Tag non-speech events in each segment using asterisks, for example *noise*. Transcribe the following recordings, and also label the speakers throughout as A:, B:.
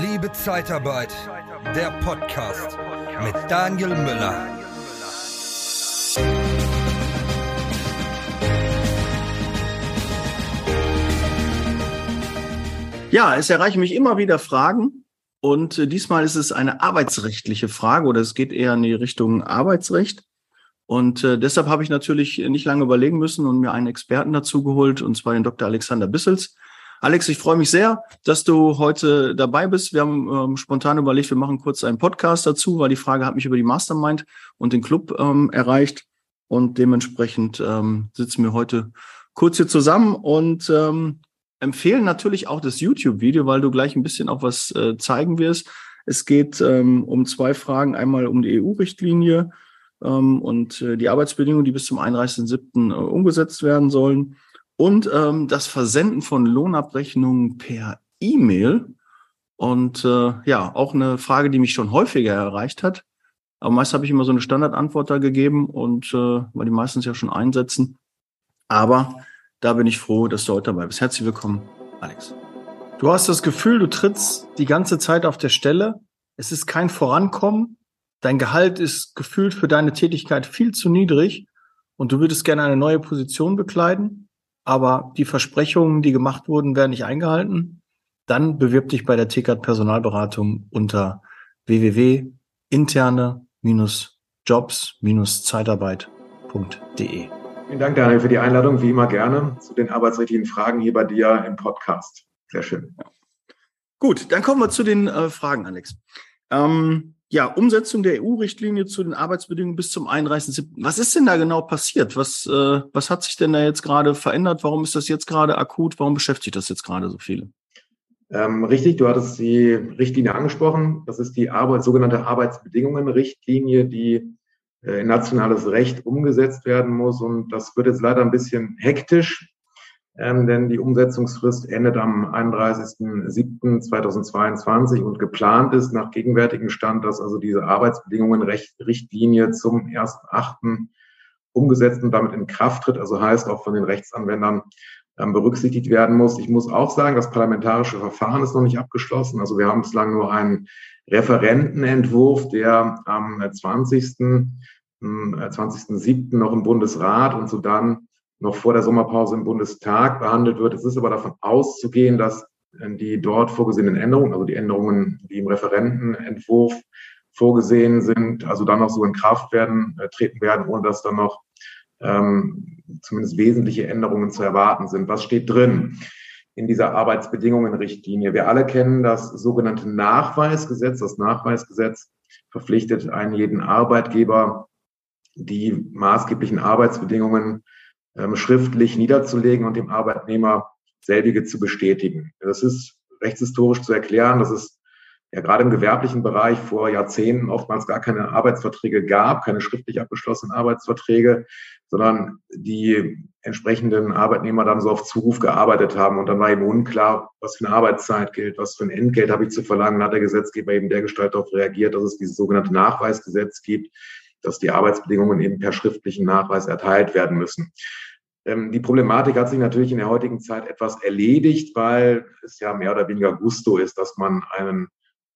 A: Liebe Zeitarbeit, der Podcast mit Daniel Müller.
B: Ja, es erreichen mich immer wieder Fragen und äh, diesmal ist es eine arbeitsrechtliche Frage oder es geht eher in die Richtung Arbeitsrecht. Und äh, deshalb habe ich natürlich nicht lange überlegen müssen und mir einen Experten dazu geholt, und zwar den Dr. Alexander Bissels. Alex, ich freue mich sehr, dass du heute dabei bist. Wir haben ähm, spontan überlegt, wir machen kurz einen Podcast dazu, weil die Frage hat mich über die Mastermind und den Club ähm, erreicht. Und dementsprechend ähm, sitzen wir heute kurz hier zusammen und ähm, empfehlen natürlich auch das YouTube-Video, weil du gleich ein bisschen auch was äh, zeigen wirst. Es geht ähm, um zwei Fragen. Einmal um die EU-Richtlinie ähm, und äh, die Arbeitsbedingungen, die bis zum 31.07. Äh, umgesetzt werden sollen und ähm, das Versenden von Lohnabrechnungen per E-Mail. Und äh, ja, auch eine Frage, die mich schon häufiger erreicht hat. Aber meist habe ich immer so eine Standardantwort da gegeben und äh, weil die meistens ja schon einsetzen. Aber da bin ich froh, dass du heute dabei bist. Herzlich willkommen, Alex. Du hast das Gefühl, du trittst die ganze Zeit auf der Stelle. Es ist kein Vorankommen. Dein Gehalt ist gefühlt für deine Tätigkeit viel zu niedrig und du würdest gerne eine neue Position bekleiden aber die Versprechungen, die gemacht wurden, werden nicht eingehalten, dann bewirb dich bei der TKAT Personalberatung unter www.interne-jobs-zeitarbeit.de.
C: Vielen Dank, Daniel, für die Einladung. Wie immer gerne zu den arbeitsrechtlichen Fragen hier bei dir im Podcast. Sehr schön. Ja.
B: Gut, dann kommen wir zu den äh, Fragen, Alex. Ähm, ja, Umsetzung der EU-Richtlinie zu den Arbeitsbedingungen bis zum 31.07. Was ist denn da genau passiert? Was, äh, was hat sich denn da jetzt gerade verändert? Warum ist das jetzt gerade akut? Warum beschäftigt das jetzt gerade so viele?
C: Ähm, richtig, du hattest die Richtlinie angesprochen. Das ist die Arbeit, sogenannte Arbeitsbedingungen-Richtlinie, die äh, in nationales Recht umgesetzt werden muss. Und das wird jetzt leider ein bisschen hektisch ähm, denn die Umsetzungsfrist endet am 31.07.2022 und geplant ist nach gegenwärtigem Stand, dass also diese Arbeitsbedingungen-Richtlinie zum 1.8. umgesetzt und damit in Kraft tritt, also heißt auch von den Rechtsanwendern ähm, berücksichtigt werden muss. Ich muss auch sagen, das parlamentarische Verfahren ist noch nicht abgeschlossen. Also wir haben bislang nur einen Referentenentwurf, der am 20. 20.07. noch im Bundesrat und so dann noch vor der Sommerpause im Bundestag behandelt wird. Es ist aber davon auszugehen, dass äh, die dort vorgesehenen Änderungen, also die Änderungen, die im Referentenentwurf vorgesehen sind, also dann noch so in Kraft werden, äh, treten werden, ohne dass dann noch ähm, zumindest wesentliche Änderungen zu erwarten sind. Was steht drin in dieser Arbeitsbedingungenrichtlinie? Wir alle kennen das sogenannte Nachweisgesetz. Das Nachweisgesetz verpflichtet einen jeden Arbeitgeber, die maßgeblichen Arbeitsbedingungen ähm, schriftlich niederzulegen und dem Arbeitnehmer selbige zu bestätigen. Das ist rechtshistorisch zu erklären, dass es ja gerade im gewerblichen Bereich vor Jahrzehnten oftmals gar keine Arbeitsverträge gab, keine schriftlich abgeschlossenen Arbeitsverträge, sondern die entsprechenden Arbeitnehmer dann so auf Zuruf gearbeitet haben. Und dann war eben unklar, was für eine Arbeitszeit gilt, was für ein Entgelt habe ich zu verlangen. Hat der Gesetzgeber eben dergestalt darauf reagiert, dass es dieses sogenannte Nachweisgesetz gibt, dass die Arbeitsbedingungen eben per schriftlichen Nachweis erteilt werden müssen. Ähm, die Problematik hat sich natürlich in der heutigen Zeit etwas erledigt, weil es ja mehr oder weniger Gusto ist, dass man einen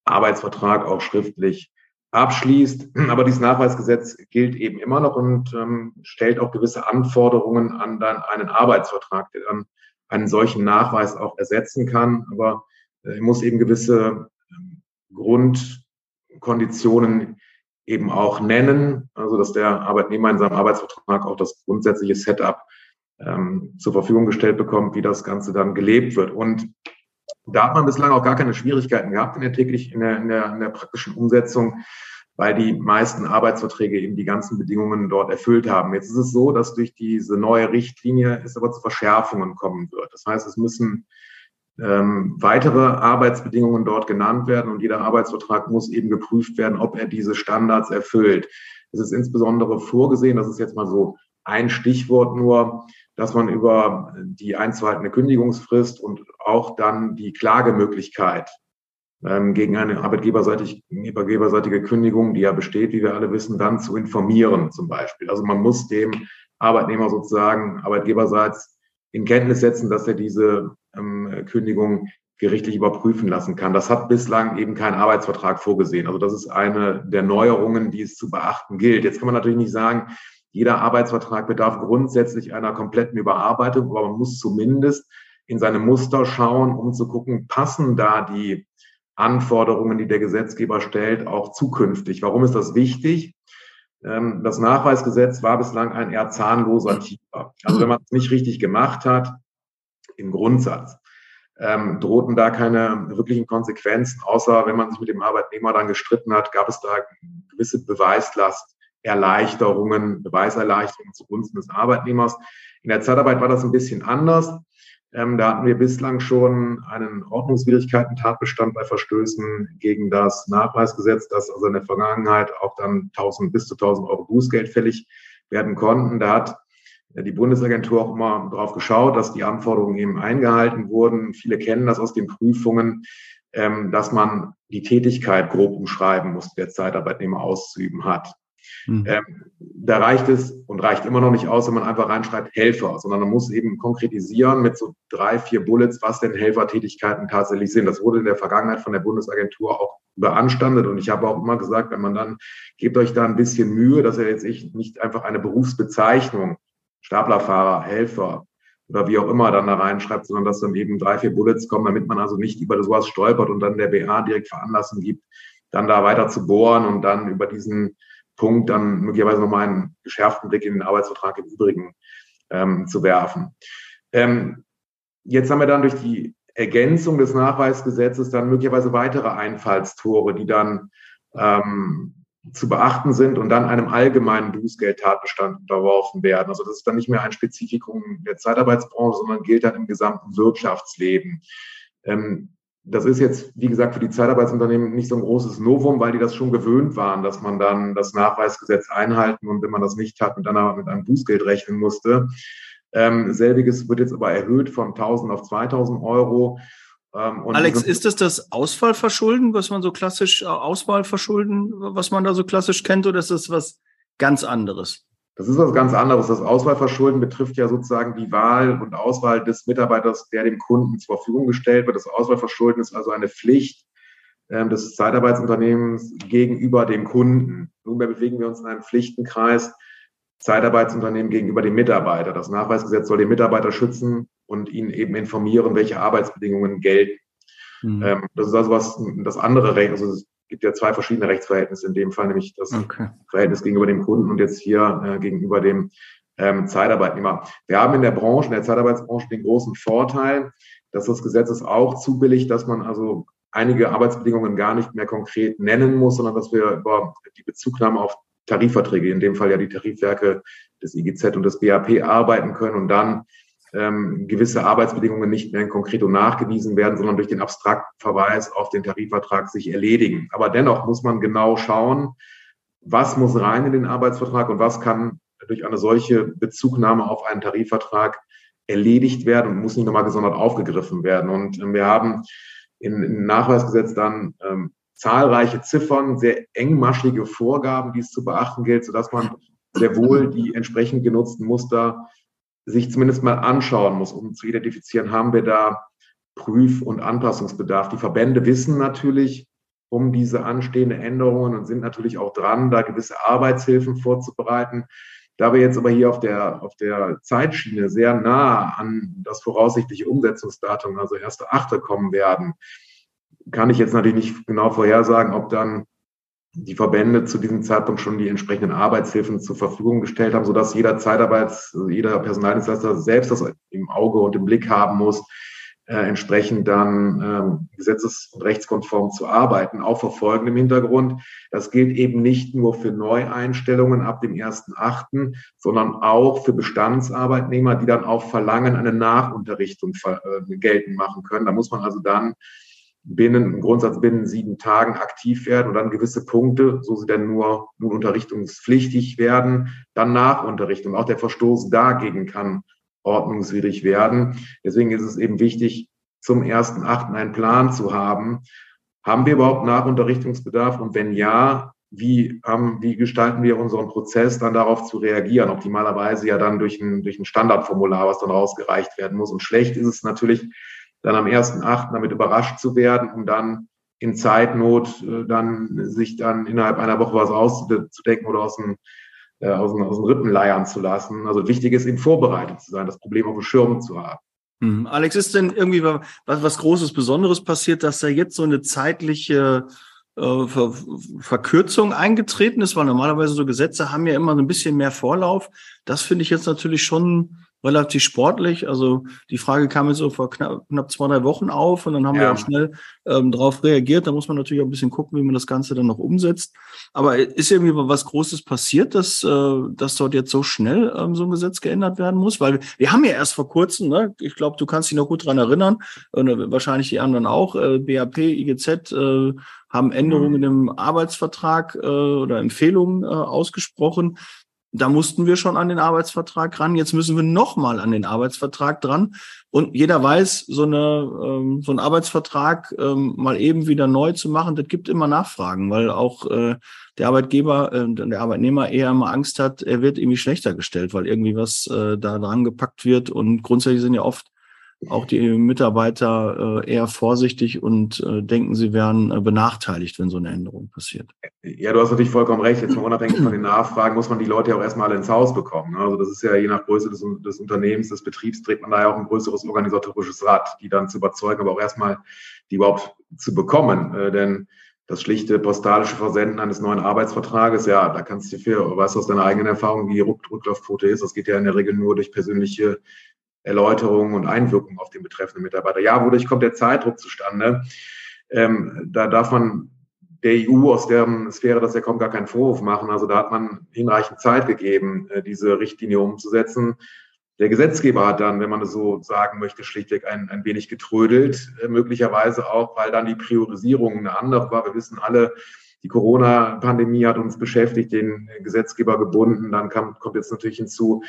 C: Arbeitsvertrag auch schriftlich abschließt. Aber dieses Nachweisgesetz gilt eben immer noch und ähm, stellt auch gewisse Anforderungen an dann einen Arbeitsvertrag, der dann einen solchen Nachweis auch ersetzen kann. Aber äh, muss eben gewisse ähm, Grundkonditionen eben auch nennen, also dass der Arbeitnehmer in seinem Arbeitsvertrag auch das grundsätzliche Setup ähm, zur Verfügung gestellt bekommt, wie das Ganze dann gelebt wird. Und da hat man bislang auch gar keine Schwierigkeiten gehabt in der täglich, in der, in der, in der praktischen Umsetzung, weil die meisten Arbeitsverträge eben die ganzen Bedingungen dort erfüllt haben. Jetzt ist es so, dass durch diese neue Richtlinie es aber zu Verschärfungen kommen wird. Das heißt, es müssen ähm, weitere Arbeitsbedingungen dort genannt werden und jeder Arbeitsvertrag muss eben geprüft werden, ob er diese Standards erfüllt. Es ist insbesondere vorgesehen, das ist jetzt mal so ein Stichwort nur, dass man über die einzuhaltende Kündigungsfrist und auch dann die Klagemöglichkeit ähm, gegen eine arbeitgeberseitig, arbeitgeberseitige Kündigung, die ja besteht, wie wir alle wissen, dann zu informieren zum Beispiel. Also man muss dem Arbeitnehmer sozusagen arbeitgeberseits in Kenntnis setzen, dass er diese ähm, äh, Kündigung gerichtlich überprüfen lassen kann. Das hat bislang eben kein Arbeitsvertrag vorgesehen. Also das ist eine der Neuerungen, die es zu beachten gilt. Jetzt kann man natürlich nicht sagen, jeder Arbeitsvertrag bedarf grundsätzlich einer kompletten Überarbeitung, aber man muss zumindest in seine Muster schauen, um zu gucken, passen da die Anforderungen, die der Gesetzgeber stellt, auch zukünftig. Warum ist das wichtig? Ähm, das Nachweisgesetz war bislang ein eher zahnloser Tiger. Also wenn man es nicht richtig gemacht hat, im Grundsatz, ähm, drohten da keine wirklichen Konsequenzen, außer wenn man sich mit dem Arbeitnehmer dann gestritten hat, gab es da gewisse Beweislasterleichterungen, Beweiserleichterungen zugunsten des Arbeitnehmers. In der Zeitarbeit war das ein bisschen anders. Ähm, da hatten wir bislang schon einen Ordnungswidrigkeiten-Tatbestand bei Verstößen gegen das Nachweisgesetz, das also in der Vergangenheit auch dann 1000 bis zu 1000 Euro Bußgeld fällig werden konnten. Da hat die Bundesagentur auch immer darauf geschaut, dass die Anforderungen eben eingehalten wurden. Viele kennen das aus den Prüfungen, ähm, dass man die Tätigkeit grob umschreiben muss, der Zeitarbeitnehmer auszuüben hat. Mhm. Da reicht es und reicht immer noch nicht aus, wenn man einfach reinschreibt Helfer, sondern man muss eben konkretisieren mit so drei, vier Bullets, was denn Helfertätigkeiten tatsächlich sind. Das wurde in der Vergangenheit von der Bundesagentur auch beanstandet und ich habe auch immer gesagt, wenn man dann, gebt euch da ein bisschen Mühe, dass er jetzt nicht einfach eine Berufsbezeichnung, Staplerfahrer, Helfer, oder wie auch immer dann da reinschreibt, sondern dass dann eben drei, vier Bullets kommen, damit man also nicht über sowas stolpert und dann der BA direkt Veranlassung gibt, dann da weiter zu bohren und dann über diesen Punkt dann möglicherweise nochmal einen geschärften Blick in den Arbeitsvertrag im Übrigen ähm, zu werfen. Ähm, jetzt haben wir dann durch die Ergänzung des Nachweisgesetzes dann möglicherweise weitere Einfallstore, die dann ähm, zu beachten sind und dann einem allgemeinen Bußgeldtatbestand unterworfen werden. Also das ist dann nicht mehr ein Spezifikum der Zeitarbeitsbranche, sondern gilt dann im gesamten Wirtschaftsleben. Ähm, das ist jetzt, wie gesagt, für die Zeitarbeitsunternehmen nicht so ein großes Novum, weil die das schon gewöhnt waren, dass man dann das Nachweisgesetz einhalten und wenn man das nicht hat, dann aber mit einem Bußgeld rechnen musste. Ähm, selbiges wird jetzt aber erhöht von 1000 auf 2000 Euro.
B: Ähm, Alex, ist das das Ausfallverschulden, was man so klassisch, äh, Auswahlverschulden, was man da so klassisch kennt, oder ist das was ganz anderes?
C: Das ist was ganz anderes. Das Auswahlverschulden betrifft ja sozusagen die Wahl und Auswahl des Mitarbeiters, der dem Kunden zur Verfügung gestellt wird. Das Auswahlverschulden ist also eine Pflicht ähm, des Zeitarbeitsunternehmens gegenüber dem Kunden. Nunmehr bewegen wir uns in einem Pflichtenkreis Zeitarbeitsunternehmen gegenüber dem Mitarbeiter. Das Nachweisgesetz soll den Mitarbeiter schützen und ihn eben informieren, welche Arbeitsbedingungen gelten. Mhm. Ähm, das ist also was, das andere Recht, also gibt ja zwei verschiedene Rechtsverhältnisse in dem Fall, nämlich das okay. Verhältnis gegenüber dem Kunden und jetzt hier äh, gegenüber dem ähm, Zeitarbeitnehmer. Wir haben in der Branche, in der Zeitarbeitsbranche den großen Vorteil, dass das Gesetz es auch zubilligt, dass man also einige Arbeitsbedingungen gar nicht mehr konkret nennen muss, sondern dass wir über die Bezugnahme auf Tarifverträge, in dem Fall ja die Tarifwerke des IGZ und des BAP arbeiten können und dann ähm, gewisse Arbeitsbedingungen nicht mehr in konkreto nachgewiesen werden, sondern durch den Abstraktverweis auf den Tarifvertrag sich erledigen. Aber dennoch muss man genau schauen, was muss rein in den Arbeitsvertrag und was kann durch eine solche Bezugnahme auf einen Tarifvertrag erledigt werden und muss nicht nochmal gesondert aufgegriffen werden. Und ähm, wir haben im Nachweisgesetz dann ähm, zahlreiche Ziffern, sehr engmaschige Vorgaben, die es zu beachten gilt, sodass man sehr wohl die entsprechend genutzten Muster sich zumindest mal anschauen muss, um zu identifizieren, haben wir da Prüf- und Anpassungsbedarf. Die Verbände wissen natürlich um diese anstehenden Änderungen und sind natürlich auch dran, da gewisse Arbeitshilfen vorzubereiten. Da wir jetzt aber hier auf der, auf der Zeitschiene sehr nah an das voraussichtliche Umsetzungsdatum, also 1.8. kommen werden, kann ich jetzt natürlich nicht genau vorhersagen, ob dann die Verbände zu diesem Zeitpunkt schon die entsprechenden Arbeitshilfen zur Verfügung gestellt haben, sodass jeder Zeitarbeits-, jeder Personaldienstleister selbst das im Auge und im Blick haben muss, äh, entsprechend dann ähm, gesetzes- und rechtskonform zu arbeiten, auch vor folgendem Hintergrund. Das gilt eben nicht nur für Neueinstellungen ab dem 1.8., sondern auch für Bestandsarbeitnehmer, die dann auf Verlangen eine Nachunterrichtung äh, geltend machen können. Da muss man also dann binnen, im Grundsatz binnen sieben Tagen aktiv werden und dann gewisse Punkte, so sie denn nur nun unterrichtungspflichtig werden, dann Nachunterrichtung. Auch der Verstoß dagegen kann ordnungswidrig werden. Deswegen ist es eben wichtig, zum ersten Achten einen Plan zu haben. Haben wir überhaupt Nachunterrichtungsbedarf? Und wenn ja, wie, ähm, wie gestalten wir unseren Prozess, dann darauf zu reagieren? Optimalerweise ja dann durch ein, durch ein Standardformular, was dann rausgereicht werden muss. Und schlecht ist es natürlich, dann am 1.8. damit überrascht zu werden, um dann in Zeitnot äh, dann sich dann innerhalb einer Woche was auszudenken oder aus dem, äh, aus, dem, aus dem Rippen leiern zu lassen. Also wichtig ist, eben vorbereitet zu sein, das Problem auf dem Schirm zu haben.
B: Hm. Alex, ist denn irgendwie was, was Großes, Besonderes passiert, dass da jetzt so eine zeitliche äh, Ver Verkürzung eingetreten ist? Weil normalerweise so Gesetze haben ja immer so ein bisschen mehr Vorlauf. Das finde ich jetzt natürlich schon relativ sportlich. Also die Frage kam jetzt so vor knapp, knapp zwei, drei Wochen auf und dann haben ja. wir auch schnell ähm, darauf reagiert. Da muss man natürlich auch ein bisschen gucken, wie man das Ganze dann noch umsetzt. Aber ist irgendwie was Großes passiert, dass, äh, dass dort jetzt so schnell ähm, so ein Gesetz geändert werden muss? Weil wir haben ja erst vor kurzem, ne, ich glaube, du kannst dich noch gut dran erinnern, und äh, wahrscheinlich die anderen auch, äh, BAP, IGZ, äh, haben Änderungen mhm. im Arbeitsvertrag äh, oder Empfehlungen äh, ausgesprochen. Da mussten wir schon an den Arbeitsvertrag ran. Jetzt müssen wir nochmal an den Arbeitsvertrag dran. Und jeder weiß, so, eine, ähm, so ein Arbeitsvertrag ähm, mal eben wieder neu zu machen, das gibt immer Nachfragen, weil auch äh, der Arbeitgeber, äh, der Arbeitnehmer eher immer Angst hat, er wird irgendwie schlechter gestellt, weil irgendwie was äh, da dran gepackt wird. Und grundsätzlich sind ja oft auch die Mitarbeiter äh, eher vorsichtig und äh, denken, sie wären äh, benachteiligt, wenn so eine Änderung passiert.
C: Ja, du hast natürlich vollkommen recht. Jetzt mal unabhängig von den Nachfragen muss man die Leute ja auch erstmal ins Haus bekommen. Also das ist ja je nach Größe des, des Unternehmens, des Betriebs, trägt man da ja auch ein größeres organisatorisches Rad, die dann zu überzeugen, aber auch erstmal die überhaupt zu bekommen. Denn das schlichte postalische Versenden eines neuen Arbeitsvertrages, ja, da kannst du viel, weißt du aus deiner eigenen Erfahrung, wie die Rücklaufquote ist. Das geht ja in der Regel nur durch persönliche Erläuterungen und Einwirkungen auf den betreffenden Mitarbeiter. Ja, wodurch kommt der Zeitdruck zustande? Ähm, da darf man der EU aus der Sphäre, dass er kommt, gar keinen Vorwurf machen. Also da hat man hinreichend Zeit gegeben, äh, diese Richtlinie umzusetzen. Der Gesetzgeber hat dann, wenn man es so sagen möchte, schlichtweg ein, ein wenig getrödelt, äh, möglicherweise auch, weil dann die Priorisierung eine andere war. Wir wissen alle, die Corona-Pandemie hat uns beschäftigt, den Gesetzgeber gebunden. Dann kam, kommt jetzt natürlich hinzu,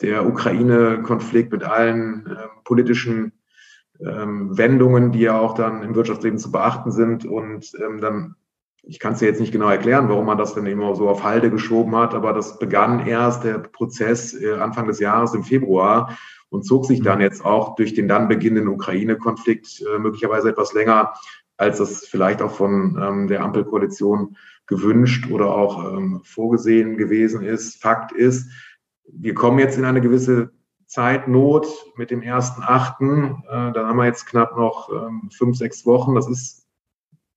C: der Ukraine-Konflikt mit allen äh, politischen ähm, Wendungen, die ja auch dann im Wirtschaftsleben zu beachten sind. Und ähm, dann, ich kann es dir jetzt nicht genau erklären, warum man das dann immer so auf Halde geschoben hat, aber das begann erst der Prozess äh, Anfang des Jahres im Februar und zog sich dann jetzt auch durch den dann beginnenden Ukraine-Konflikt äh, möglicherweise etwas länger, als das vielleicht auch von ähm, der Ampelkoalition gewünscht oder auch ähm, vorgesehen gewesen ist. Fakt ist, wir kommen jetzt in eine gewisse Zeitnot mit dem ersten Achten. Äh, dann haben wir jetzt knapp noch ähm, fünf, sechs Wochen. Das ist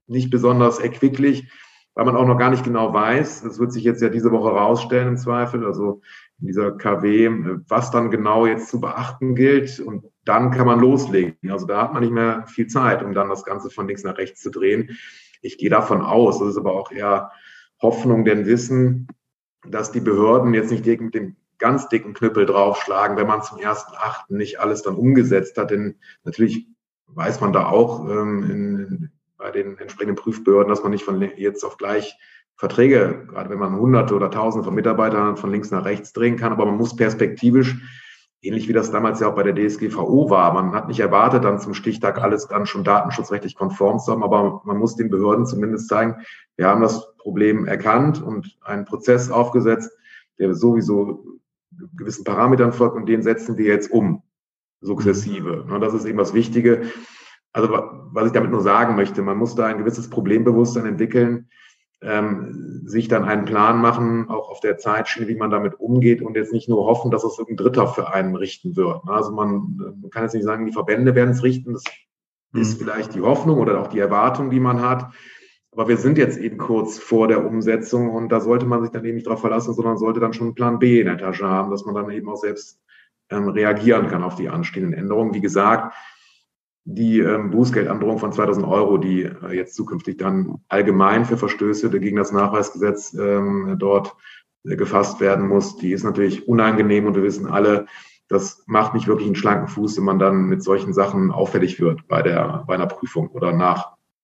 C: nicht besonders erquicklich, weil man auch noch gar nicht genau weiß. Das wird sich jetzt ja diese Woche rausstellen im Zweifel. Also in dieser KW, was dann genau jetzt zu beachten gilt. Und dann kann man loslegen. Also da hat man nicht mehr viel Zeit, um dann das Ganze von links nach rechts zu drehen. Ich gehe davon aus, das ist aber auch eher Hoffnung, denn Wissen, dass die Behörden jetzt nicht mit dem ganz dicken Knüppel draufschlagen, wenn man zum ersten Achten nicht alles dann umgesetzt hat. Denn natürlich weiß man da auch ähm, in, bei den entsprechenden Prüfbehörden, dass man nicht von jetzt auf gleich Verträge, gerade wenn man hunderte oder tausende von Mitarbeitern von links nach rechts drehen kann, aber man muss perspektivisch, ähnlich wie das damals ja auch bei der DSGVO war, man hat nicht erwartet, dann zum Stichtag alles dann schon datenschutzrechtlich konform zu haben, aber man muss den Behörden zumindest zeigen, wir haben das Problem erkannt und einen Prozess aufgesetzt, der sowieso gewissen Parametern folgt und den setzen wir jetzt um, sukzessive. Mhm. Das ist eben das Wichtige. Also was ich damit nur sagen möchte, man muss da ein gewisses Problembewusstsein entwickeln, ähm, sich dann einen Plan machen, auch auf der Zeitschiene, wie man damit umgeht und jetzt nicht nur hoffen, dass es irgendein Dritter für einen richten wird. Also man, man kann jetzt nicht sagen, die Verbände werden es richten. Das mhm. ist vielleicht die Hoffnung oder auch die Erwartung, die man hat. Aber wir sind jetzt eben kurz vor der Umsetzung und da sollte man sich dann eben nicht darauf verlassen, sondern sollte dann schon einen Plan B in der Tasche haben, dass man dann eben auch selbst ähm, reagieren kann auf die anstehenden Änderungen. Wie gesagt, die ähm, Bußgeldandrohung von 2000 Euro, die äh, jetzt zukünftig dann allgemein für Verstöße gegen das Nachweisgesetz ähm, dort äh, gefasst werden muss, die ist natürlich unangenehm und wir wissen alle, das macht nicht wirklich einen schlanken Fuß, wenn man dann mit solchen Sachen auffällig wird bei der bei einer Prüfung oder nach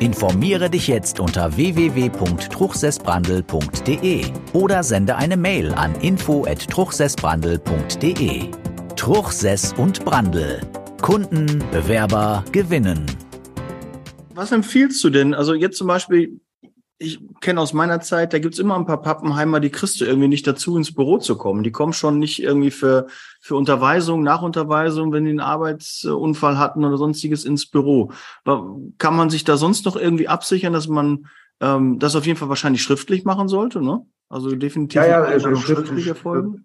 D: Informiere dich jetzt unter www.truchsessbrandel.de oder sende eine Mail an info@truchsessbrandel.de. Truchsess und Brandel. Kunden, Bewerber gewinnen.
B: Was empfiehlst du denn? Also jetzt zum Beispiel, ich kenne aus meiner Zeit, da gibt's immer ein paar Pappenheimer, die kriegst du irgendwie nicht dazu, ins Büro zu kommen. Die kommen schon nicht irgendwie für, für Unterweisung, Nachunterweisung, wenn die einen Arbeitsunfall hatten oder sonstiges ins Büro. Kann man sich da sonst noch irgendwie absichern, dass man ähm, das auf jeden Fall wahrscheinlich schriftlich machen sollte, ne? Also definitiv
C: ja, ja, also schriftlich erfolgen.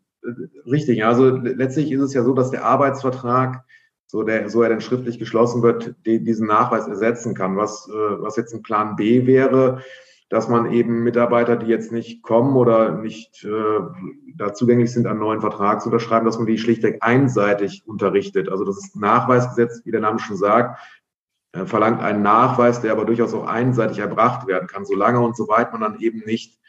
C: Richtig, also letztlich ist es ja so, dass der Arbeitsvertrag so, der, so er denn schriftlich geschlossen wird, die, diesen Nachweis ersetzen kann. Was, äh, was jetzt ein Plan B wäre, dass man eben Mitarbeiter, die jetzt nicht kommen oder nicht äh, da zugänglich sind, einen neuen Vertrag zu unterschreiben, dass man die schlichtweg einseitig unterrichtet. Also das ist Nachweisgesetz, wie der Name schon sagt, äh, verlangt einen Nachweis, der aber durchaus auch einseitig erbracht werden kann, solange und soweit man dann eben nicht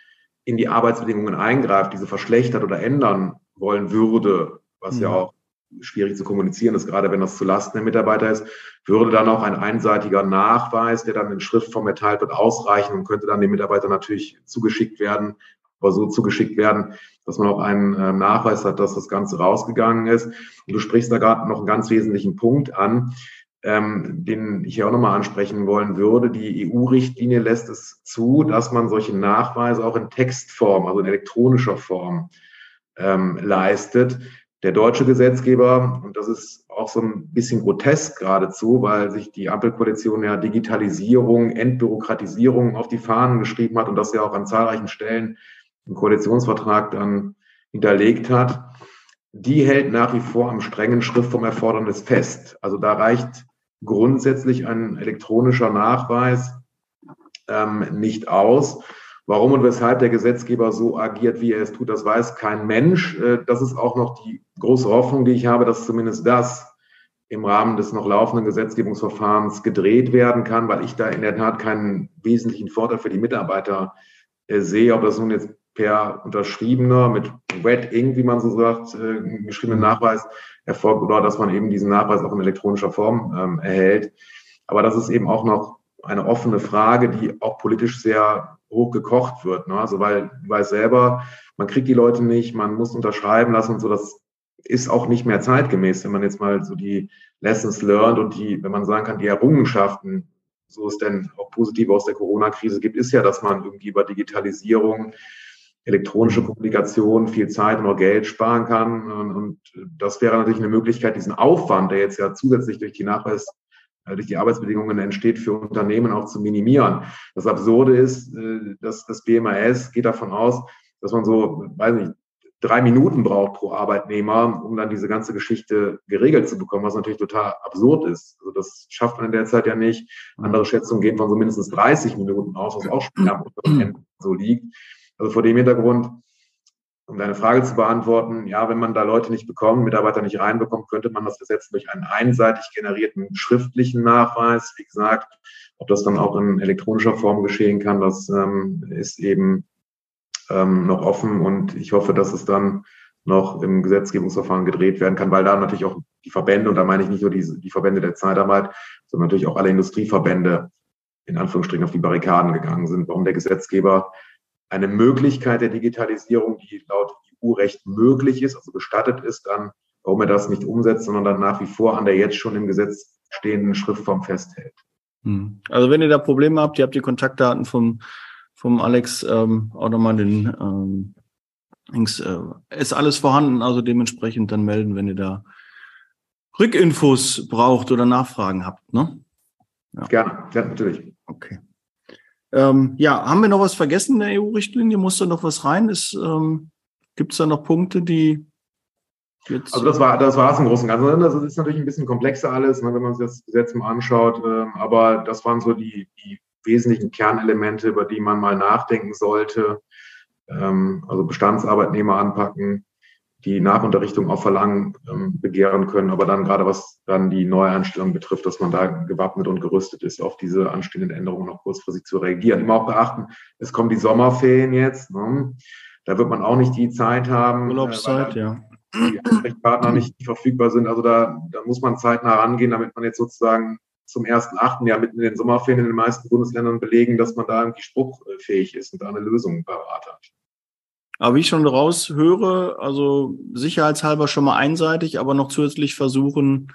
C: in die Arbeitsbedingungen eingreift, diese verschlechtert oder ändern wollen würde, was mhm. ja auch schwierig zu kommunizieren ist, gerade wenn das zu Lasten der Mitarbeiter ist, würde dann auch ein einseitiger Nachweis, der dann in Schriftform erteilt wird, ausreichen und könnte dann dem Mitarbeiter natürlich zugeschickt werden, aber so zugeschickt werden, dass man auch einen äh, Nachweis hat, dass das Ganze rausgegangen ist. Und du sprichst da gerade noch einen ganz wesentlichen Punkt an, ähm, den ich ja auch nochmal ansprechen wollen würde. Die EU-Richtlinie lässt es zu, dass man solche Nachweise auch in Textform, also in elektronischer Form ähm, leistet der deutsche Gesetzgeber, und das ist auch so ein bisschen grotesk geradezu, weil sich die Ampelkoalition ja Digitalisierung, Entbürokratisierung auf die Fahnen geschrieben hat und das ja auch an zahlreichen Stellen im Koalitionsvertrag dann hinterlegt hat, die hält nach wie vor am strengen Schrift vom Erfordernis fest. Also da reicht grundsätzlich ein elektronischer Nachweis ähm, nicht aus. Warum und weshalb der Gesetzgeber so agiert, wie er es tut, das weiß kein Mensch. Äh, das ist auch noch die große Hoffnung, die ich habe, dass zumindest das im Rahmen des noch laufenden Gesetzgebungsverfahrens gedreht werden kann, weil ich da in der Tat keinen wesentlichen Vorteil für die Mitarbeiter äh, sehe, ob das nun jetzt per unterschriebener, mit Wet Ink, wie man so sagt, äh, geschriebenen Nachweis erfolgt oder dass man eben diesen Nachweis auch in elektronischer Form ähm, erhält. Aber das ist eben auch noch eine offene Frage, die auch politisch sehr hoch gekocht wird. Ne? Also weil du weißt selber, man kriegt die Leute nicht, man muss unterschreiben lassen und so. Das ist auch nicht mehr zeitgemäß, wenn man jetzt mal so die Lessons learned und die, wenn man sagen kann, die Errungenschaften, so es denn auch positiv aus der Corona-Krise gibt, ist ja, dass man irgendwie über Digitalisierung, elektronische Kommunikation viel Zeit und auch Geld sparen kann. Und das wäre natürlich eine Möglichkeit, diesen Aufwand, der jetzt ja zusätzlich durch die Nachweis durch die Arbeitsbedingungen entsteht, für Unternehmen auch zu minimieren. Das Absurde ist, äh, dass das BMAS geht davon aus, dass man so, weiß nicht, drei Minuten braucht pro Arbeitnehmer, um dann diese ganze Geschichte geregelt zu bekommen, was natürlich total absurd ist. Also das schafft man in der Zeit ja nicht. Andere Schätzungen gehen von so mindestens 30 Minuten aus, was auch schon so liegt. Also vor dem Hintergrund um deine Frage zu beantworten, ja, wenn man da Leute nicht bekommt, Mitarbeiter nicht reinbekommt, könnte man das ersetzen durch einen einseitig generierten schriftlichen Nachweis. Wie gesagt, ob das dann auch in elektronischer Form geschehen kann, das ähm, ist eben ähm, noch offen und ich hoffe, dass es dann noch im Gesetzgebungsverfahren gedreht werden kann, weil da natürlich auch die Verbände, und da meine ich nicht nur die, die Verbände der Zeitarbeit, sondern natürlich auch alle Industrieverbände in Anführungsstrichen auf die Barrikaden gegangen sind, warum der Gesetzgeber eine Möglichkeit der Digitalisierung, die laut EU-Recht möglich ist, also gestattet ist, dann, warum er das nicht umsetzt, sondern dann nach wie vor an der jetzt schon im Gesetz stehenden Schriftform festhält.
B: Hm. Also wenn ihr da Probleme habt, ihr habt die Kontaktdaten vom, vom Alex ähm, auch nochmal den ähm, links, äh, ist alles vorhanden, also dementsprechend dann melden, wenn ihr da Rückinfos braucht oder Nachfragen habt, ne?
C: Ja. Gerne, ja, natürlich.
B: Okay. Ähm, ja, haben wir noch was vergessen in der EU-Richtlinie? Muss da noch was rein? ähm, Gibt es da noch Punkte, die
C: jetzt. Also das war das war es im Großen und Ganzen. Das ist natürlich ein bisschen komplexer alles, ne, wenn man sich das Gesetz mal anschaut. Ähm, aber das waren so die, die wesentlichen Kernelemente, über die man mal nachdenken sollte. Ähm, also Bestandsarbeitnehmer anpacken, die Nachunterrichtung auf Verlangen ähm, begehren können, aber dann gerade was dann die Neueinstellung betrifft, dass man da gewappnet und gerüstet ist, auf diese anstehenden Änderungen noch kurzfristig zu reagieren. Immer auch beachten, es kommen die Sommerferien jetzt. Ne? Da wird man auch nicht die Zeit haben.
B: Urlaubszeit, äh, ja.
C: die Ansprechpartner nicht verfügbar sind. Also da, da muss man zeitnah rangehen, damit man jetzt sozusagen zum ersten achten Jahr mitten in den Sommerferien in den meisten Bundesländern belegen, dass man da irgendwie spruchfähig ist und da eine Lösung parat hat.
B: Aber wie ich schon raushöre, also sicherheitshalber schon mal einseitig, aber noch zusätzlich versuchen,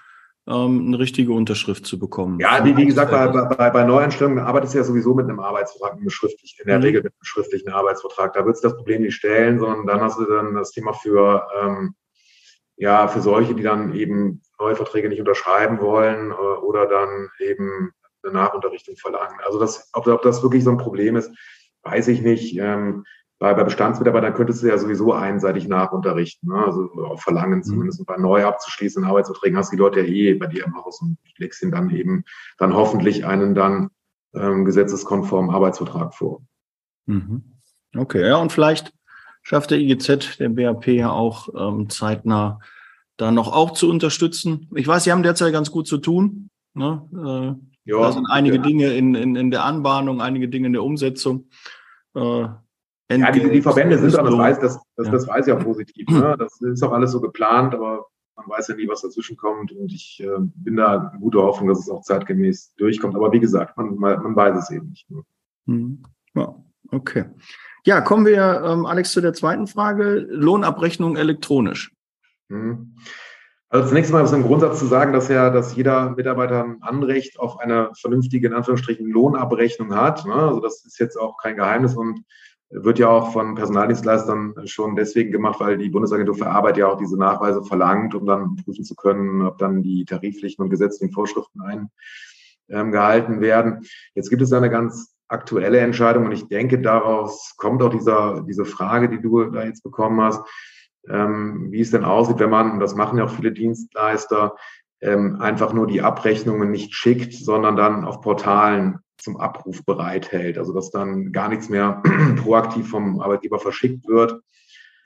B: ähm, eine richtige Unterschrift zu bekommen.
C: Ja, wie, wie gesagt, bei, bei, bei Neueinstellungen arbeitest du ja sowieso mit einem Arbeitsvertrag, mit schriftlich, in der mhm. Regel mit einem schriftlichen Arbeitsvertrag. Da wird es das Problem nicht stellen, sondern dann hast du dann das Thema für, ähm, ja, für solche, die dann eben neue Verträge nicht unterschreiben wollen äh, oder dann eben eine Nachunterrichtung verlangen. Also das, ob, ob das wirklich so ein Problem ist, weiß ich nicht. Ähm, bei, bei Bestandsmitarbeitern könntest du ja sowieso einseitig nachunterrichten, ne? also auf Verlangen mhm. zumindest. Und bei neu abzuschließenden Arbeitsverträgen hast du die Leute ja eh bei dir im Haus und legst ihnen dann eben dann hoffentlich einen dann ähm, gesetzeskonformen Arbeitsvertrag vor.
B: Mhm. Okay, ja, und vielleicht schafft der IGZ, der BAP ja auch ähm, zeitnah da noch auch zu unterstützen. Ich weiß, Sie haben derzeit ganz gut zu tun. Ne? Äh, ja, da sind einige ja. Dinge in, in, in der Anbahnung, einige Dinge in der Umsetzung.
C: Äh, ja, die, die Verbände sind auch, das weiß, das, das, ja. das weiß ja positiv. Ne? Das ist auch alles so geplant, aber man weiß ja nie, was dazwischen kommt. Und ich äh, bin da in guter Hoffnung, dass es auch zeitgemäß durchkommt. Aber wie gesagt, man, man weiß es eben nicht. Ne?
B: Mhm. Ja, okay. Ja, kommen wir, ähm, Alex, zu der zweiten Frage. Lohnabrechnung elektronisch.
C: Mhm. Also zunächst mal ist im Grundsatz zu sagen, dass ja, dass jeder Mitarbeiter ein Anrecht auf eine vernünftige, in Anführungsstrichen, Lohnabrechnung hat. Ne? Also das ist jetzt auch kein Geheimnis und wird ja auch von Personaldienstleistern schon deswegen gemacht, weil die Bundesagentur für Arbeit ja auch diese Nachweise verlangt, um dann prüfen zu können, ob dann die tariflichen und gesetzlichen Vorschriften eingehalten werden. Jetzt gibt es eine ganz aktuelle Entscheidung und ich denke, daraus kommt auch dieser, diese Frage, die du da jetzt bekommen hast, ähm, wie es denn aussieht, wenn man, und das machen ja auch viele Dienstleister, ähm, einfach nur die Abrechnungen nicht schickt, sondern dann auf Portalen zum Abruf bereithält. Also dass dann gar nichts mehr *clears throat* proaktiv vom Arbeitgeber verschickt wird,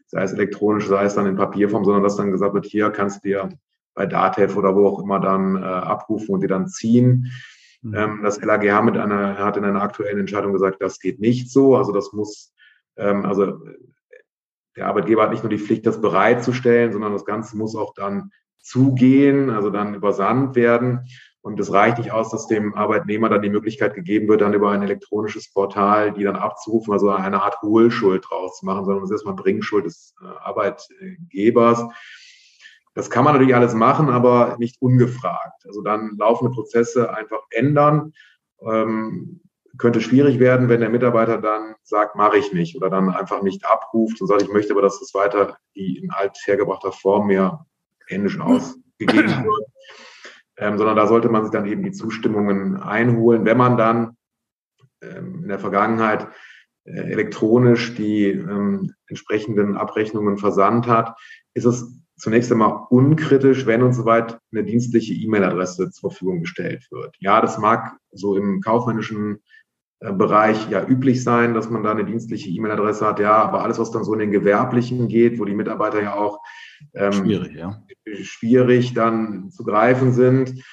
C: sei es elektronisch, sei es dann in Papierform, sondern dass dann gesagt wird, hier kannst du dir bei Datev oder wo auch immer dann äh, abrufen und dir dann ziehen. Mhm. Ähm, das LAG mit einer, hat in einer aktuellen Entscheidung gesagt, das geht nicht so. Also das muss, ähm, also der Arbeitgeber hat nicht nur die Pflicht, das bereitzustellen, sondern das Ganze muss auch dann zugehen, also dann übersandt werden. Und es reicht nicht aus, dass dem Arbeitnehmer dann die Möglichkeit gegeben wird, dann über ein elektronisches Portal die dann abzurufen, also eine Art Hohlschuld draus zu machen, sondern es ist erstmal Bringschuld des äh, Arbeitgebers. Das kann man natürlich alles machen, aber nicht ungefragt. Also dann laufende Prozesse einfach ändern. Ähm, könnte schwierig werden, wenn der Mitarbeiter dann sagt, mache ich nicht oder dann einfach nicht abruft und sagt, ich möchte aber, dass das weiter wie in althergebrachter Form mir händisch ausgegeben wird ähm, sondern da sollte man sich dann eben die Zustimmungen einholen, wenn man dann ähm, in der Vergangenheit äh, elektronisch die ähm, entsprechenden Abrechnungen versandt hat, ist es zunächst einmal unkritisch, wenn und soweit eine dienstliche E-Mail-Adresse zur Verfügung gestellt wird. Ja, das mag so im kaufmännischen Bereich ja üblich sein, dass man da eine dienstliche E-Mail-Adresse hat. Ja, aber alles, was dann so in den gewerblichen geht, wo die Mitarbeiter ja auch ähm, schwierig, ja. schwierig dann zu greifen sind,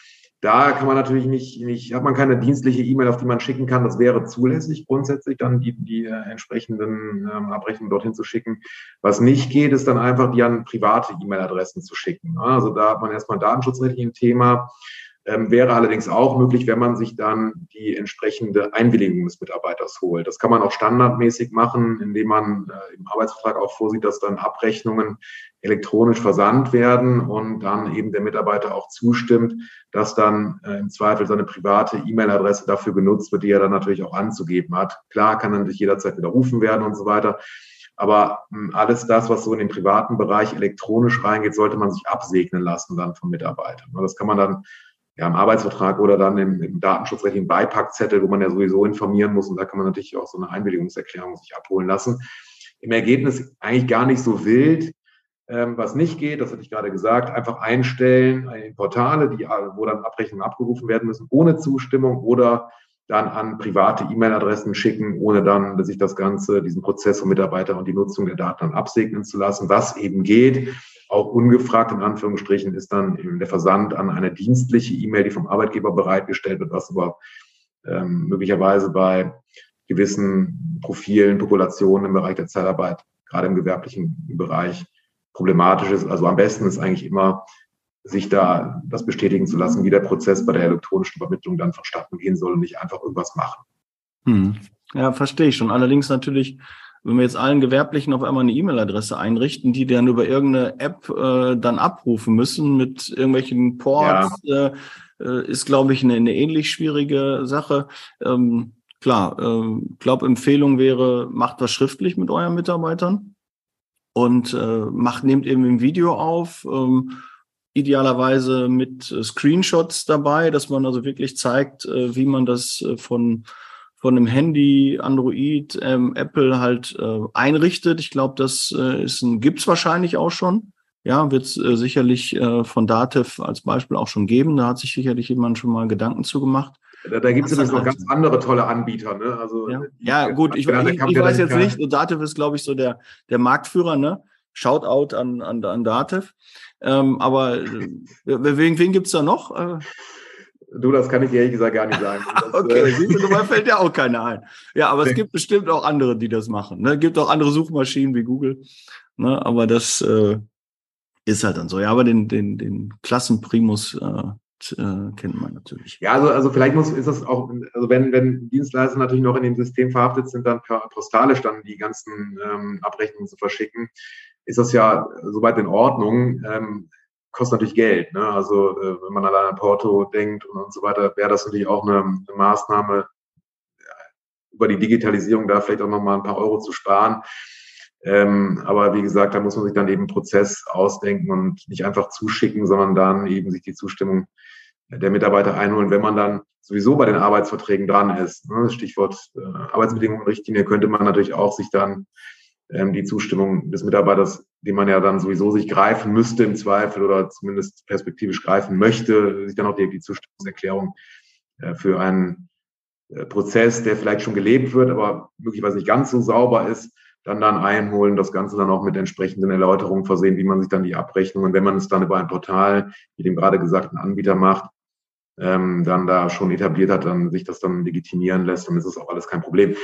C: da kann man natürlich nicht, nicht, hat man keine dienstliche E-Mail, auf die man schicken kann. Das wäre zulässig grundsätzlich, dann die, die äh, entsprechenden ähm, Abrechnungen dorthin zu schicken. Was nicht geht, ist dann einfach, die an private E-Mail-Adressen zu schicken. Also da hat man erstmal datenschutzrechtlich ein Thema. Ähm, wäre allerdings auch möglich, wenn man sich dann die entsprechende Einwilligung des Mitarbeiters holt. Das kann man auch standardmäßig machen, indem man äh, im Arbeitsvertrag auch vorsieht, dass dann Abrechnungen elektronisch versandt werden und dann eben der Mitarbeiter auch zustimmt, dass dann äh, im Zweifel seine private E-Mail-Adresse dafür genutzt wird, die er dann natürlich auch anzugeben hat. Klar kann dann durch jederzeit widerrufen werden und so weiter. Aber hm, alles das, was so in den privaten Bereich elektronisch reingeht, sollte man sich absegnen lassen dann vom Mitarbeiter. Das kann man dann ja, im Arbeitsvertrag oder dann im, im datenschutzrechtlichen Beipackzettel, wo man ja sowieso informieren muss. Und da kann man natürlich auch so eine Einwilligungserklärung sich abholen lassen. Im Ergebnis eigentlich gar nicht so wild. Ähm, was nicht geht, das hatte ich gerade gesagt, einfach einstellen in Portale, die, wo dann Abrechnungen abgerufen werden müssen, ohne Zustimmung oder dann an private E-Mail-Adressen schicken, ohne dann sich das Ganze, diesen Prozess vom Mitarbeiter und die Nutzung der Daten dann absegnen zu lassen. Was eben geht, auch ungefragt in Anführungsstrichen ist dann der Versand an eine dienstliche E-Mail, die vom Arbeitgeber bereitgestellt wird, was aber ähm, möglicherweise bei gewissen Profilen, Populationen im Bereich der Zeitarbeit, gerade im gewerblichen Bereich, problematisch ist. Also am besten ist eigentlich immer, sich da das bestätigen zu lassen, wie der Prozess bei der elektronischen Übermittlung dann vonstatten gehen soll und nicht einfach irgendwas machen.
B: Hm. Ja, verstehe ich schon. Allerdings natürlich, wenn wir jetzt allen Gewerblichen auf einmal eine E-Mail-Adresse einrichten, die dann über irgendeine App äh, dann abrufen müssen mit irgendwelchen Ports, ja. äh, äh ist, glaube ich, eine, eine ähnlich schwierige Sache. Ähm, klar, äh, glaube, Empfehlung wäre, macht was schriftlich mit euren Mitarbeitern und äh, macht, nehmt eben ein Video auf. Ähm, idealerweise mit Screenshots dabei, dass man also wirklich zeigt, äh, wie man das äh, von von einem Handy, Android, ähm, Apple halt äh, einrichtet. Ich glaube, das äh, ist ein, gibt's wahrscheinlich auch schon. Ja, wird es äh, sicherlich äh, von Datev als Beispiel auch schon geben. Da hat sich sicherlich jemand schon mal Gedanken zu gemacht.
C: Da, da gibt es übrigens noch ganz andere tolle Anbieter. Ne?
B: Also, ja, ja gut, ich, ich, ich weiß jetzt nicht, Datev ist, glaube ich, so der, der Marktführer. Ne? Shoutout an, an, an Datev. Ähm, aber äh, wen, wen gibt es da noch?
C: Du, das kann ich ehrlich gesagt gar nicht sagen. *laughs*
B: Das, okay, äh, siehst du, fällt ja auch keiner ein. Ja, aber es gibt bestimmt auch andere, die das machen. Ne? Es gibt auch andere Suchmaschinen wie Google. Ne? Aber das äh, ist halt dann so. Ja, aber den, den, den Klassenprimus äh, äh, kennt man natürlich.
C: Ja, also, also vielleicht muss, ist das auch, also wenn, wenn Dienstleister natürlich noch in dem System verhaftet sind, dann per postalisch dann die ganzen ähm, Abrechnungen zu verschicken, ist das ja soweit in Ordnung. Ähm, kostet natürlich Geld. Ne? Also äh, wenn man allein an Porto denkt und, und so weiter, wäre das natürlich auch eine, eine Maßnahme, über die Digitalisierung da vielleicht auch nochmal ein paar Euro zu sparen. Ähm, aber wie gesagt, da muss man sich dann eben einen Prozess ausdenken und nicht einfach zuschicken, sondern dann eben sich die Zustimmung der Mitarbeiter einholen, wenn man dann sowieso bei den Arbeitsverträgen dran ist. Ne? Stichwort äh, Arbeitsbedingungen Richtlinie könnte man natürlich auch sich dann ähm, die Zustimmung des Mitarbeiters, die man ja dann sowieso sich greifen müsste im Zweifel oder zumindest perspektivisch greifen möchte, sich dann auch die, die Zustimmungserklärung äh, für einen äh, Prozess, der vielleicht schon gelebt wird, aber möglicherweise nicht ganz so sauber ist, dann dann einholen, das Ganze dann auch mit entsprechenden Erläuterungen versehen, wie man sich dann die Abrechnungen, wenn man es dann über ein Portal, wie dem gerade gesagten Anbieter macht, ähm, dann da schon etabliert hat, dann sich das dann legitimieren lässt, dann ist es auch alles kein Problem.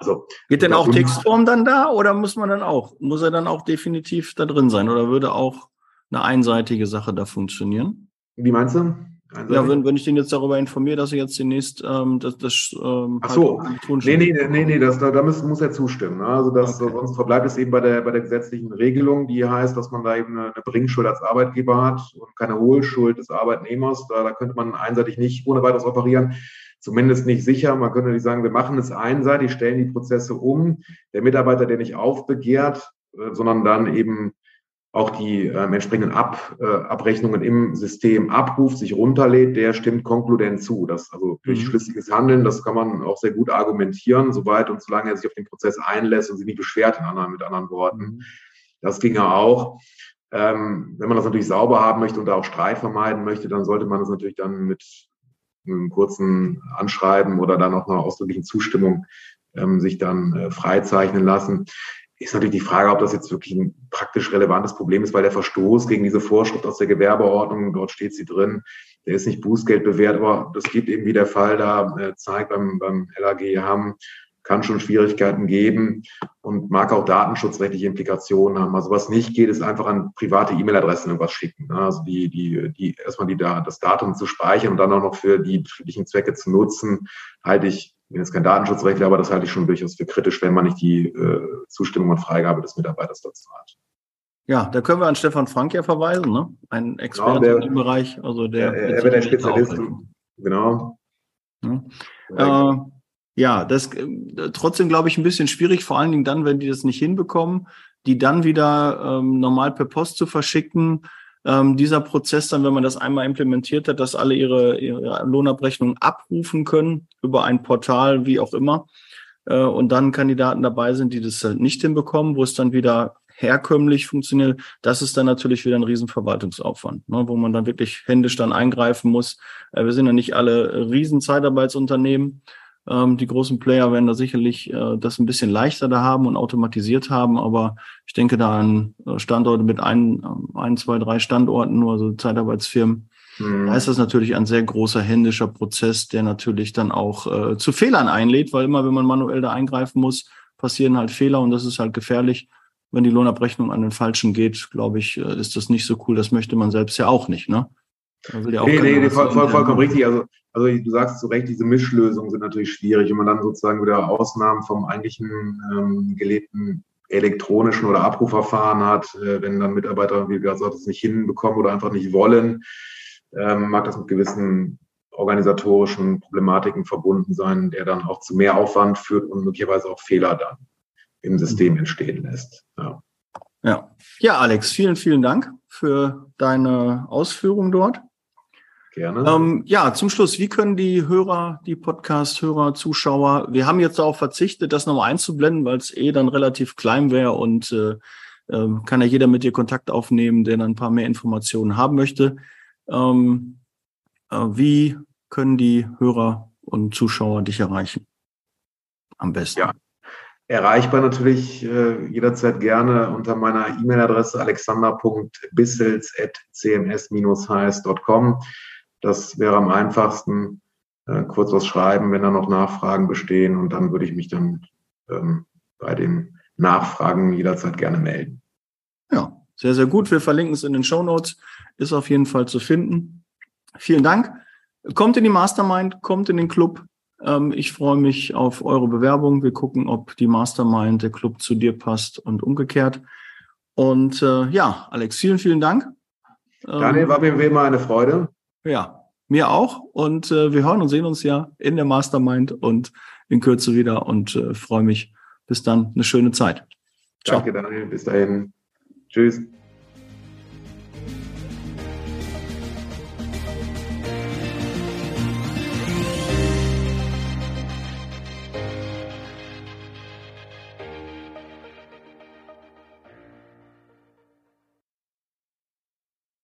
B: Also, Geht denn auch Textform dann da oder muss man dann auch, muss er dann auch definitiv da drin sein oder würde auch eine einseitige Sache da funktionieren?
C: Wie meinst du?
B: Einseitig? Ja, wenn, wenn ich den jetzt darüber informiere, dass er jetzt demnächst ähm, das, das
C: ähm, Ach so, halt nee, nee, nee, nee, das, da, da muss, muss er zustimmen. Ne? Also das, okay. sonst verbleibt es eben bei der, bei der gesetzlichen Regelung, die heißt, dass man da eben eine, eine Bringschuld als Arbeitgeber hat und keine Hohlschuld des Arbeitnehmers. Da, da könnte man einseitig nicht ohne weiteres operieren zumindest nicht sicher. Man könnte nicht sagen, wir machen es einseitig, stellen die Prozesse um. Der Mitarbeiter, der nicht aufbegehrt, äh, sondern dann eben auch die äh, entsprechenden Ab, äh, Abrechnungen im System abruft, sich runterlädt, der stimmt konkludent zu. Das also durch mhm. schlüssiges Handeln, das kann man auch sehr gut argumentieren, soweit und solange er sich auf den Prozess einlässt und sich nicht beschwert, in anderen, mit anderen Worten. Mhm. Das ginge auch. Ähm, wenn man das natürlich sauber haben möchte und da auch Streit vermeiden möchte, dann sollte man das natürlich dann mit einem kurzen Anschreiben oder dann auch einer ausdrücklichen Zustimmung ähm, sich dann äh, freizeichnen lassen. Ist natürlich die Frage, ob das jetzt wirklich ein praktisch relevantes Problem ist, weil der Verstoß gegen diese Vorschrift aus der Gewerbeordnung, dort steht sie drin, der ist nicht Bußgeld bewährt, aber das gibt eben wie der Fall da äh, zeigt beim, beim LAG haben, kann schon Schwierigkeiten geben und mag auch datenschutzrechtliche Implikationen haben. Also was nicht geht, ist einfach an private E-Mail-Adressen irgendwas schicken. Ne? Also die, die, die erstmal die, das Datum zu speichern und dann auch noch für die betrieblichen Zwecke zu nutzen, halte ich, ich bin jetzt kein Datenschutzrechtler, aber das halte ich schon durchaus für kritisch, wenn man nicht die äh, Zustimmung und Freigabe des Mitarbeiters dazu hat.
B: Ja, da können wir an Stefan Frank ja verweisen, ne? Ein Experte genau, der, in dem Also der,
C: er, er wird ein Spezialist. Genau.
B: Ja. Äh, ja, das äh, trotzdem glaube ich ein bisschen schwierig, vor allen Dingen dann, wenn die das nicht hinbekommen, die dann wieder ähm, normal per Post zu verschicken. Ähm, dieser Prozess dann, wenn man das einmal implementiert hat, dass alle ihre, ihre Lohnabrechnungen abrufen können über ein Portal, wie auch immer, äh, und dann Kandidaten dabei sind, die das halt nicht hinbekommen, wo es dann wieder herkömmlich funktioniert, das ist dann natürlich wieder ein Riesenverwaltungsaufwand, ne, wo man dann wirklich händisch dann eingreifen muss. Äh, wir sind ja nicht alle Riesenzeitarbeitsunternehmen. Ähm, die großen Player werden da sicherlich äh, das ein bisschen leichter da haben und automatisiert haben, aber ich denke da an äh, Standorte mit ein, äh, ein, zwei, drei Standorten, nur so Zeitarbeitsfirmen. Mhm. Da ist das natürlich ein sehr großer händischer Prozess, der natürlich dann auch äh, zu Fehlern einlädt, weil immer, wenn man manuell da eingreifen muss, passieren halt Fehler und das ist halt gefährlich. wenn die Lohnabrechnung an den Falschen geht, glaube ich, äh, ist das nicht so cool. Das möchte man selbst ja auch nicht, ne?
C: Nee, nee, nee voll, voll, vollkommen richtig. Also, also du sagst zu Recht, diese Mischlösungen sind natürlich schwierig, wenn man dann sozusagen wieder Ausnahmen vom eigentlichen ähm, gelebten elektronischen oder Abrufverfahren hat, äh, wenn dann Mitarbeiter, wie gesagt, es nicht hinbekommen oder einfach nicht wollen, ähm, mag das mit gewissen organisatorischen Problematiken verbunden sein, der dann auch zu mehr Aufwand führt und möglicherweise auch Fehler dann im System entstehen lässt.
B: Ja. Ja. ja, Alex, vielen, vielen Dank für deine Ausführung dort. Gerne. Ähm, ja, zum Schluss, wie können die Hörer, die Podcast-Hörer, Zuschauer, wir haben jetzt darauf verzichtet, das nochmal einzublenden, weil es eh dann relativ klein wäre und äh, äh, kann ja jeder mit dir Kontakt aufnehmen, der dann ein paar mehr Informationen haben möchte. Ähm, äh, wie können die Hörer und Zuschauer dich erreichen? Am besten.
C: Ja, erreichbar natürlich äh, jederzeit gerne unter meiner E-Mail-Adresse alexander.bissels.cms-heiß.com. Das wäre am einfachsten. Äh, kurz was schreiben, wenn da noch Nachfragen bestehen und dann würde ich mich dann ähm, bei den Nachfragen jederzeit gerne melden.
B: Ja, sehr, sehr gut. Wir verlinken es in den Show Notes. Ist auf jeden Fall zu finden. Vielen Dank. Kommt in die Mastermind, kommt in den Club. Ähm, ich freue mich auf eure Bewerbung. Wir gucken, ob die Mastermind, der Club zu dir passt und umgekehrt. Und äh, ja, Alex, vielen, vielen Dank.
C: Daniel, war mir wie immer eine Freude.
B: Ja, mir auch. Und äh, wir hören und sehen uns ja in der Mastermind und in Kürze wieder und äh, freue mich. Bis dann, eine schöne Zeit.
C: Ciao. Danke, Daniel. Bis dahin. Tschüss.